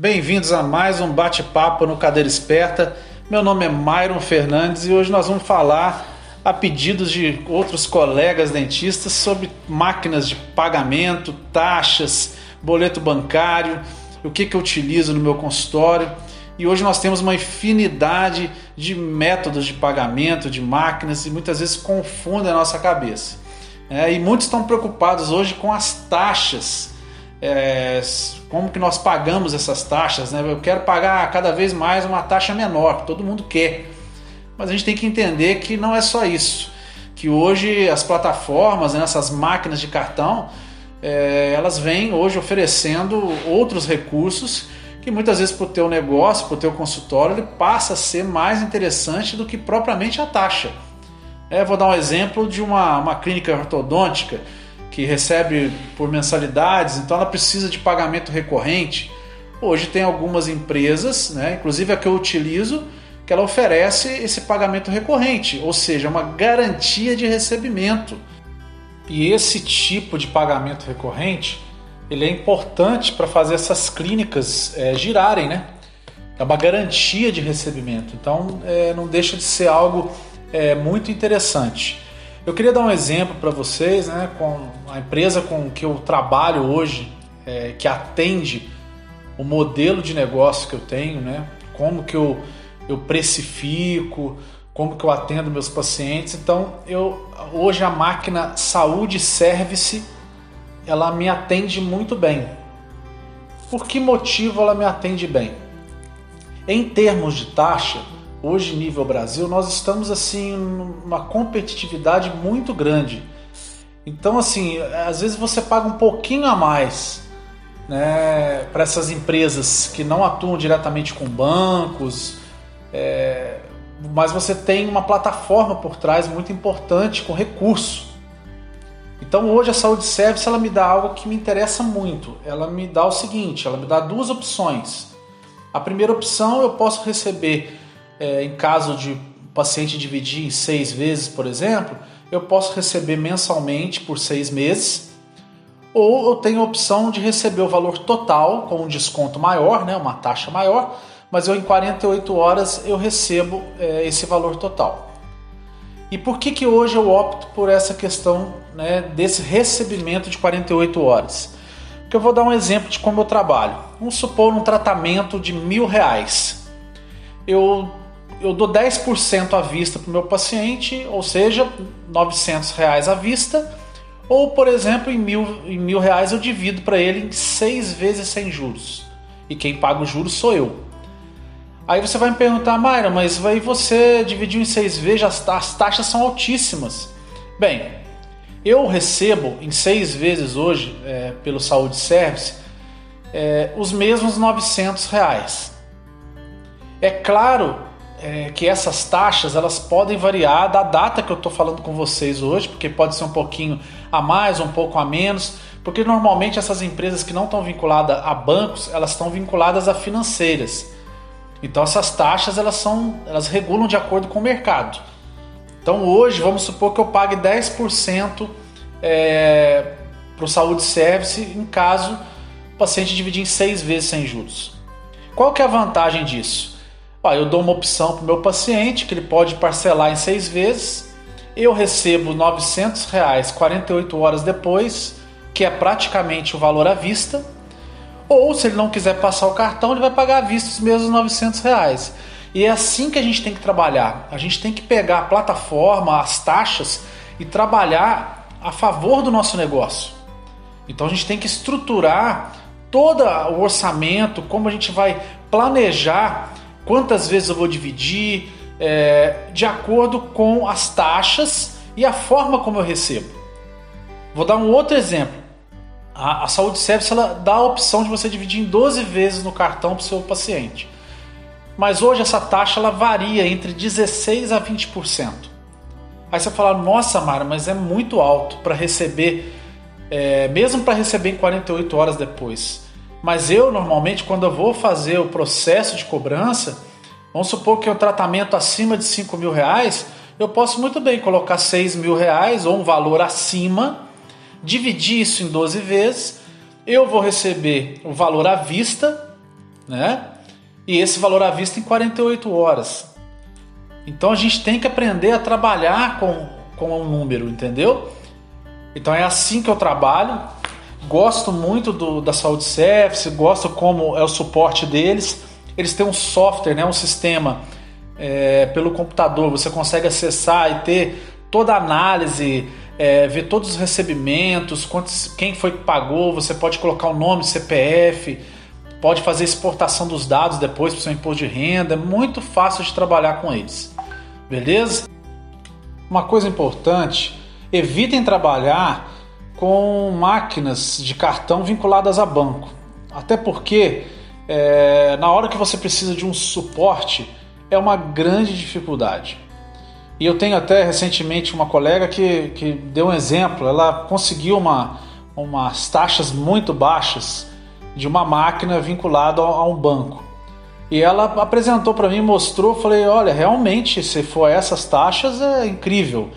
Bem-vindos a mais um bate-papo no Cadeira Esperta. Meu nome é Myron Fernandes e hoje nós vamos falar, a pedidos de outros colegas dentistas, sobre máquinas de pagamento, taxas, boleto bancário, o que, que eu utilizo no meu consultório. E hoje nós temos uma infinidade de métodos de pagamento, de máquinas, e muitas vezes confundem a nossa cabeça. É, e muitos estão preocupados hoje com as taxas. É, como que nós pagamos essas taxas? Né? Eu quero pagar cada vez mais uma taxa menor, todo mundo quer. Mas a gente tem que entender que não é só isso. Que hoje as plataformas, né, essas máquinas de cartão, é, elas vêm hoje oferecendo outros recursos que muitas vezes para o teu negócio, para o teu consultório, ele passa a ser mais interessante do que propriamente a taxa. É, vou dar um exemplo de uma, uma clínica ortodôntica que recebe por mensalidades, então ela precisa de pagamento recorrente. Hoje tem algumas empresas, né, inclusive a que eu utilizo, que ela oferece esse pagamento recorrente, ou seja, uma garantia de recebimento. E esse tipo de pagamento recorrente ele é importante para fazer essas clínicas é, girarem, né? É uma garantia de recebimento. Então, é, não deixa de ser algo é, muito interessante. Eu queria dar um exemplo para vocês, né? Com a empresa com que eu trabalho hoje, é, que atende o modelo de negócio que eu tenho, né? Como que eu, eu precifico, como que eu atendo meus pacientes. Então, eu hoje a máquina Saúde Service ela me atende muito bem. Por que motivo ela me atende bem? Em termos de taxa, hoje nível Brasil, nós estamos assim numa competitividade muito grande. Então assim, às vezes você paga um pouquinho a mais, né, para essas empresas que não atuam diretamente com bancos, é, mas você tem uma plataforma por trás muito importante com recurso. Então hoje a saúde service ela me dá algo que me interessa muito. Ela me dá o seguinte, ela me dá duas opções. A primeira opção eu posso receber é, em caso de paciente dividir em seis vezes, por exemplo, eu posso receber mensalmente por seis meses. Ou eu tenho a opção de receber o valor total com um desconto maior, né, uma taxa maior, mas eu em 48 horas eu recebo é, esse valor total. E por que, que hoje eu opto por essa questão né, desse recebimento de 48 horas? Porque eu vou dar um exemplo de como eu trabalho. Vamos supor um tratamento de mil reais. Eu, eu dou 10% à vista para o meu paciente, ou seja, 900 reais à vista. Ou, por exemplo, em mil, em mil reais eu divido para ele em seis vezes sem juros. E quem paga os juros sou eu. Aí você vai me perguntar, Mayra, mas aí você dividiu em seis vezes, as, as taxas são altíssimas. Bem, eu recebo em seis vezes hoje, é, pelo Saúde Service, é, os mesmos 900 reais. É claro é, que essas taxas elas podem variar da data que eu estou falando com vocês hoje, porque pode ser um pouquinho a mais, um pouco a menos, porque normalmente essas empresas que não estão vinculadas a bancos, elas estão vinculadas a financeiras. Então essas taxas elas são, elas regulam de acordo com o mercado. Então hoje vamos supor que eu pague 10% é, para o saúde service em caso o paciente dividir em seis vezes sem juros. Qual que é a vantagem disso? Ah, eu dou uma opção para o meu paciente que ele pode parcelar em seis vezes. Eu recebo 900 reais 48 horas depois, que é praticamente o valor à vista ou se ele não quiser passar o cartão, ele vai pagar à vista os mesmos 900 reais. E é assim que a gente tem que trabalhar. A gente tem que pegar a plataforma, as taxas e trabalhar a favor do nosso negócio. Então a gente tem que estruturar todo o orçamento, como a gente vai planejar quantas vezes eu vou dividir, é, de acordo com as taxas e a forma como eu recebo. Vou dar um outro exemplo. A, a Saúde Service ela dá a opção de você dividir em 12 vezes no cartão para o seu paciente. Mas hoje essa taxa ela varia entre 16 a 20%. Aí você fala, nossa Mara, mas é muito alto para receber, é, mesmo para receber em 48 horas depois. Mas eu normalmente, quando eu vou fazer o processo de cobrança, vamos supor que é um tratamento acima de 5 mil reais, eu posso muito bem colocar 6 mil reais ou um valor acima dividir isso em 12 vezes, eu vou receber o valor à vista, né? E esse valor à vista em 48 horas. Então a gente tem que aprender a trabalhar com, com um número, entendeu? Então é assim que eu trabalho. Gosto muito do, da Saúde Service, gosto como é o suporte deles. Eles têm um software, né, um sistema é, pelo computador, você consegue acessar e ter toda a análise, é, ver todos os recebimentos, quantos, quem foi que pagou, você pode colocar o nome, CPF, pode fazer exportação dos dados depois para o seu imposto de renda, é muito fácil de trabalhar com eles. Beleza? Uma coisa importante, evitem trabalhar com máquinas de cartão vinculadas a banco. Até porque é, na hora que você precisa de um suporte, é uma grande dificuldade. E eu tenho até recentemente uma colega que, que deu um exemplo. Ela conseguiu uma, umas taxas muito baixas de uma máquina vinculada a um banco. E ela apresentou para mim, mostrou, falei, olha, realmente, se for essas taxas é incrível.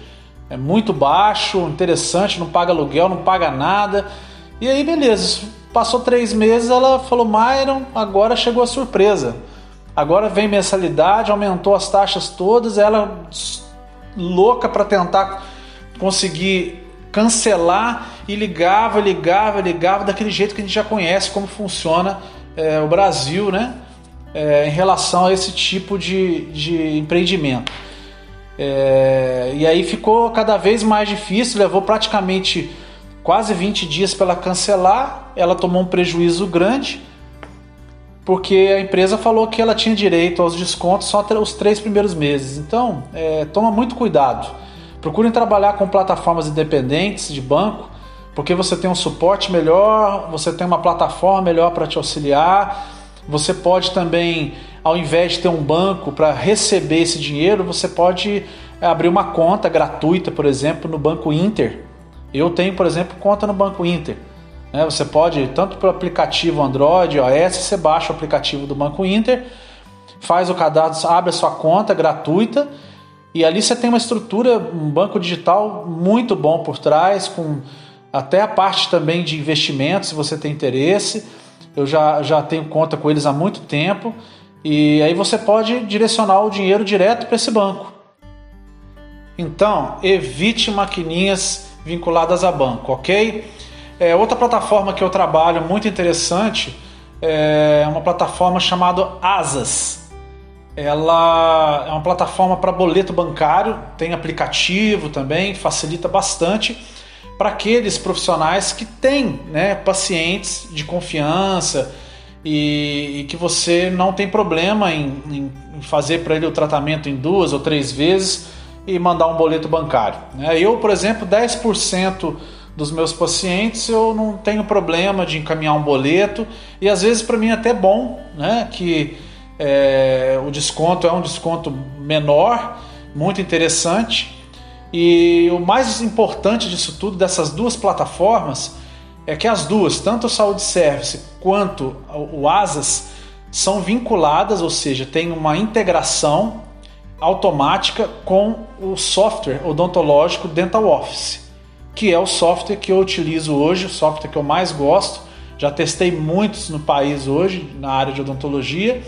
É muito baixo, interessante, não paga aluguel, não paga nada. E aí, beleza. Passou três meses, ela falou, Myron, agora chegou a surpresa. Agora vem mensalidade, aumentou as taxas todas, ela louca para tentar conseguir cancelar e ligava, ligava, ligava daquele jeito que a gente já conhece como funciona é, o Brasil, né? É, em relação a esse tipo de, de empreendimento. É, e aí ficou cada vez mais difícil, levou praticamente quase 20 dias para ela cancelar. Ela tomou um prejuízo grande porque a empresa falou que ela tinha direito aos descontos só os três primeiros meses. Então, é, toma muito cuidado. Procurem trabalhar com plataformas independentes de banco, porque você tem um suporte melhor, você tem uma plataforma melhor para te auxiliar. Você pode também, ao invés de ter um banco para receber esse dinheiro, você pode é, abrir uma conta gratuita, por exemplo, no Banco Inter. Eu tenho, por exemplo, conta no Banco Inter. Né? Você pode, tanto pelo aplicativo Android, iOS, você baixa o aplicativo do Banco Inter, faz o cadastro, abre a sua conta gratuita e ali você tem uma estrutura, um banco digital muito bom por trás, com até a parte também de investimentos, se você tem interesse. Eu já, já tenho conta com eles há muito tempo e aí você pode direcionar o dinheiro direto para esse banco. Então, evite maquininhas vinculadas a banco, ok? É, outra plataforma que eu trabalho muito interessante é uma plataforma chamada Asas. Ela é uma plataforma para boleto bancário, tem aplicativo também, facilita bastante para aqueles profissionais que têm né, pacientes de confiança e, e, que você não tem problema em, em fazer para ele o tratamento em duas ou três vezes e mandar um boleto bancário. Né? Eu, por exemplo, 10% dos meus pacientes, eu não tenho problema de encaminhar um boleto e às vezes para mim é até bom, né, que é, o desconto é um desconto menor, muito interessante. E o mais importante disso tudo, dessas duas plataformas, é que as duas, tanto o Saúde Service quanto o Asas, são vinculadas, ou seja, tem uma integração automática com o software odontológico Dental Office que é o software que eu utilizo hoje, o software que eu mais gosto. Já testei muitos no país hoje, na área de odontologia,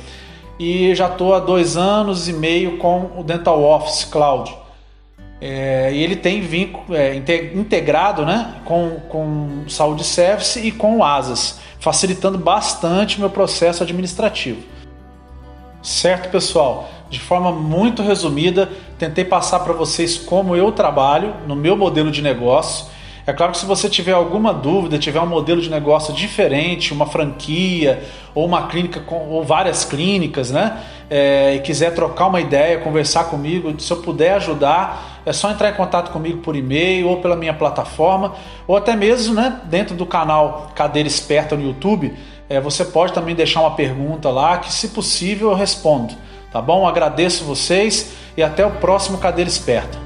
e já estou há dois anos e meio com o Dental Office Cloud. É, e ele tem vínculo, é, integrado né, com, com Saúde Service e com o ASAS, facilitando bastante meu processo administrativo. Certo, pessoal? De forma muito resumida, tentei passar para vocês como eu trabalho no meu modelo de negócio. É claro que se você tiver alguma dúvida, tiver um modelo de negócio diferente, uma franquia ou uma clínica com, ou várias clínicas, né? É, e quiser trocar uma ideia, conversar comigo, se eu puder ajudar, é só entrar em contato comigo por e-mail ou pela minha plataforma, ou até mesmo né, dentro do canal Cadeira Esperta no YouTube. É, você pode também deixar uma pergunta lá que, se possível, eu respondo. Tá bom? Agradeço vocês e até o próximo Cadeira Esperta.